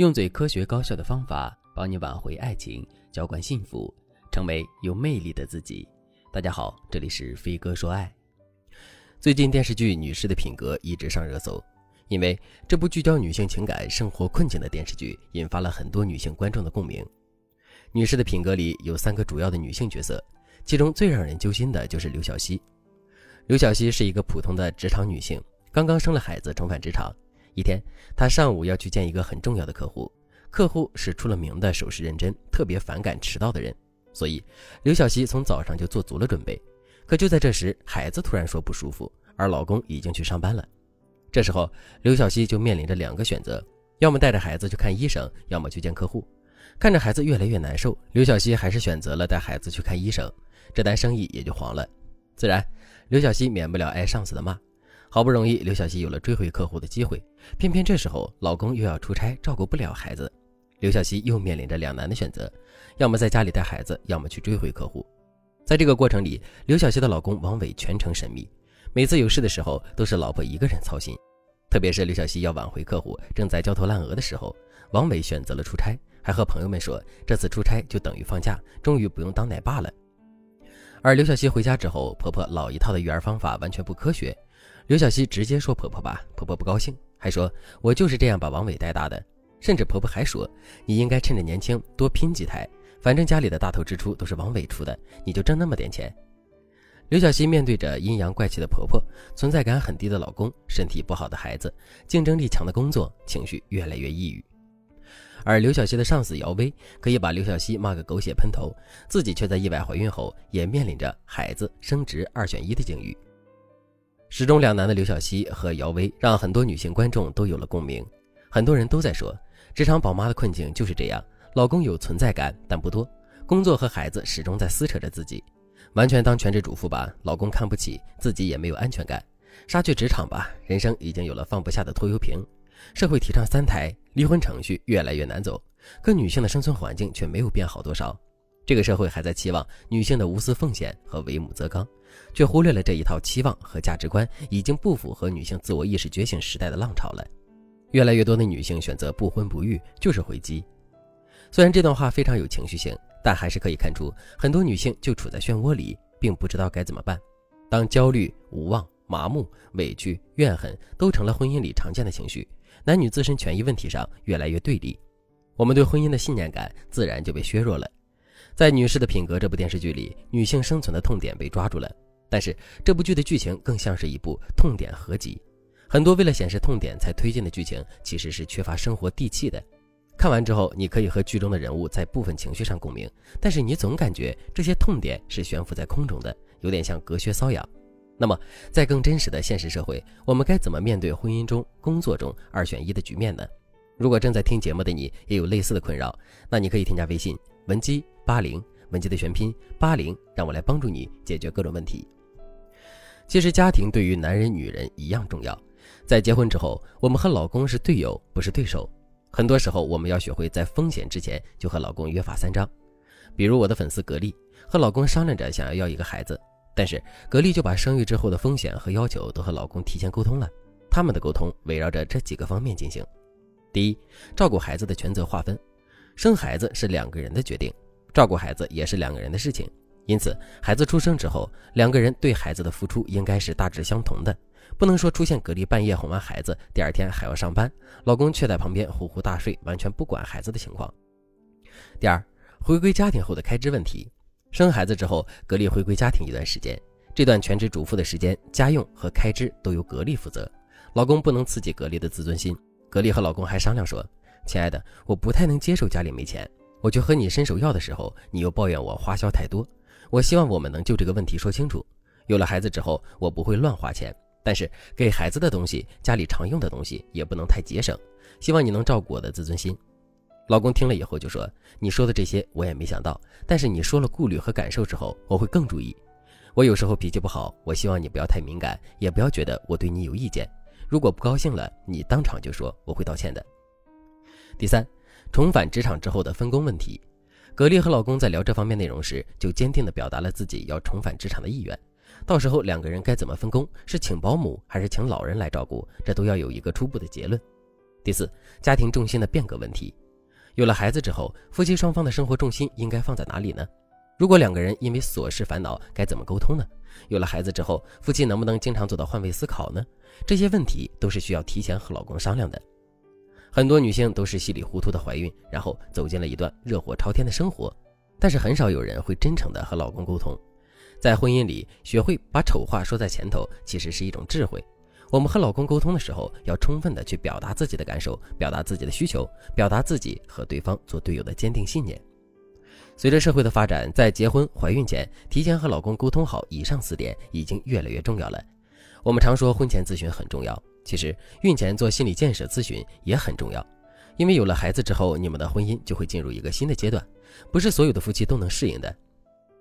用最科学高效的方法帮你挽回爱情，浇灌幸福，成为有魅力的自己。大家好，这里是飞哥说爱。最近电视剧《女士的品格》一直上热搜，因为这部聚焦女性情感、生活困境的电视剧，引发了很多女性观众的共鸣。《女士的品格》里有三个主要的女性角色，其中最让人揪心的就是刘晓溪。刘晓溪是一个普通的职场女性，刚刚生了孩子，重返职场。一天，他上午要去见一个很重要的客户，客户是出了名的守时认真、特别反感迟到的人，所以刘晓溪从早上就做足了准备。可就在这时，孩子突然说不舒服，而老公已经去上班了。这时候，刘晓溪就面临着两个选择：要么带着孩子去看医生，要么去见客户。看着孩子越来越难受，刘晓溪还是选择了带孩子去看医生，这单生意也就黄了。自然，刘晓溪免不了挨上司的骂。好不容易，刘晓溪有了追回客户的机会，偏偏这时候老公又要出差，照顾不了孩子，刘晓溪又面临着两难的选择：要么在家里带孩子，要么去追回客户。在这个过程里，刘晓溪的老公王伟全程神秘，每次有事的时候都是老婆一个人操心。特别是刘晓溪要挽回客户，正在焦头烂额的时候，王伟选择了出差，还和朋友们说这次出差就等于放假，终于不用当奶爸了。而刘晓溪回家之后，婆婆老一套的育儿方法完全不科学。刘晓溪直接说婆婆吧，婆婆不高兴，还说我就是这样把王伟带大的。甚至婆婆还说，你应该趁着年轻多拼几台，反正家里的大头支出都是王伟出的，你就挣那么点钱。刘晓溪面对着阴阳怪气的婆婆，存在感很低的老公，身体不好的孩子，竞争力强的工作，情绪越来越抑郁。而刘晓溪的上司姚薇可以把刘晓溪骂个狗血喷头，自己却在意外怀孕后也面临着孩子升职二选一的境遇。始终两难的刘晓溪和姚薇，让很多女性观众都有了共鸣。很多人都在说，职场宝妈的困境就是这样：老公有存在感，但不多；工作和孩子始终在撕扯着自己。完全当全职主妇吧，老公看不起，自己也没有安全感；杀去职场吧，人生已经有了放不下的拖油瓶。社会提倡三胎，离婚程序越来越难走，可女性的生存环境却没有变好多少。这个社会还在期望女性的无私奉献和为母则刚，却忽略了这一套期望和价值观已经不符合女性自我意识觉醒时代的浪潮了。越来越多的女性选择不婚不育，就是回击。虽然这段话非常有情绪性，但还是可以看出很多女性就处在漩涡里，并不知道该怎么办。当焦虑、无望、麻木、委屈、怨恨都成了婚姻里常见的情绪，男女自身权益问题上越来越对立，我们对婚姻的信念感自然就被削弱了。在《女士的品格》这部电视剧里，女性生存的痛点被抓住了，但是这部剧的剧情更像是一部痛点合集。很多为了显示痛点才推进的剧情，其实是缺乏生活地气的。看完之后，你可以和剧中的人物在部分情绪上共鸣，但是你总感觉这些痛点是悬浮在空中的，有点像隔靴搔痒。那么，在更真实的现实社会，我们该怎么面对婚姻中、工作中二选一的局面呢？如果正在听节目的你也有类似的困扰，那你可以添加微信文姬八零，文姬的全拼八零，让我来帮助你解决各种问题。其实家庭对于男人女人一样重要，在结婚之后，我们和老公是队友，不是对手。很多时候，我们要学会在风险之前就和老公约法三章。比如我的粉丝格力和老公商量着想要要一个孩子，但是格力就把生育之后的风险和要求都和老公提前沟通了。他们的沟通围绕着这几个方面进行。第一，照顾孩子的权责划分，生孩子是两个人的决定，照顾孩子也是两个人的事情。因此，孩子出生之后，两个人对孩子的付出应该是大致相同的，不能说出现格力半夜哄完孩子，第二天还要上班，老公却在旁边呼呼大睡，完全不管孩子的情况。第二，回归家庭后的开支问题，生孩子之后，格力回归家庭一段时间，这段全职主妇的时间，家用和开支都由格力负责，老公不能刺激格力的自尊心。格力和老公还商量说：“亲爱的，我不太能接受家里没钱，我去和你伸手要的时候，你又抱怨我花销太多。我希望我们能就这个问题说清楚。有了孩子之后，我不会乱花钱，但是给孩子的东西、家里常用的东西也不能太节省。希望你能照顾我的自尊心。”老公听了以后就说：“你说的这些我也没想到，但是你说了顾虑和感受之后，我会更注意。我有时候脾气不好，我希望你不要太敏感，也不要觉得我对你有意见。”如果不高兴了，你当场就说，我会道歉的。第三，重返职场之后的分工问题，格力和老公在聊这方面内容时，就坚定地表达了自己要重返职场的意愿。到时候两个人该怎么分工，是请保姆还是请老人来照顾，这都要有一个初步的结论。第四，家庭重心的变革问题。有了孩子之后，夫妻双方的生活重心应该放在哪里呢？如果两个人因为琐事烦恼，该怎么沟通呢？有了孩子之后，夫妻能不能经常做到换位思考呢？这些问题都是需要提前和老公商量的。很多女性都是稀里糊涂的怀孕，然后走进了一段热火朝天的生活，但是很少有人会真诚的和老公沟通。在婚姻里，学会把丑话说在前头，其实是一种智慧。我们和老公沟通的时候，要充分的去表达自己的感受，表达自己的需求，表达自己和对方做队友的坚定信念。随着社会的发展，在结婚、怀孕前，提前和老公沟通好以上四点，已经越来越重要了。我们常说婚前咨询很重要，其实孕前做心理建设咨询也很重要，因为有了孩子之后，你们的婚姻就会进入一个新的阶段，不是所有的夫妻都能适应的。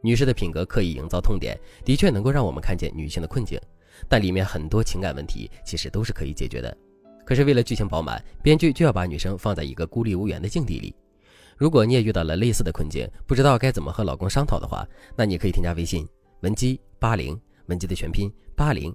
女士的品格刻意营造痛点，的确能够让我们看见女性的困境，但里面很多情感问题其实都是可以解决的。可是为了剧情饱满，编剧就要把女生放在一个孤立无援的境地里。如果你也遇到了类似的困境，不知道该怎么和老公商讨的话，那你可以添加微信文姬八零，文姬的全拼八零。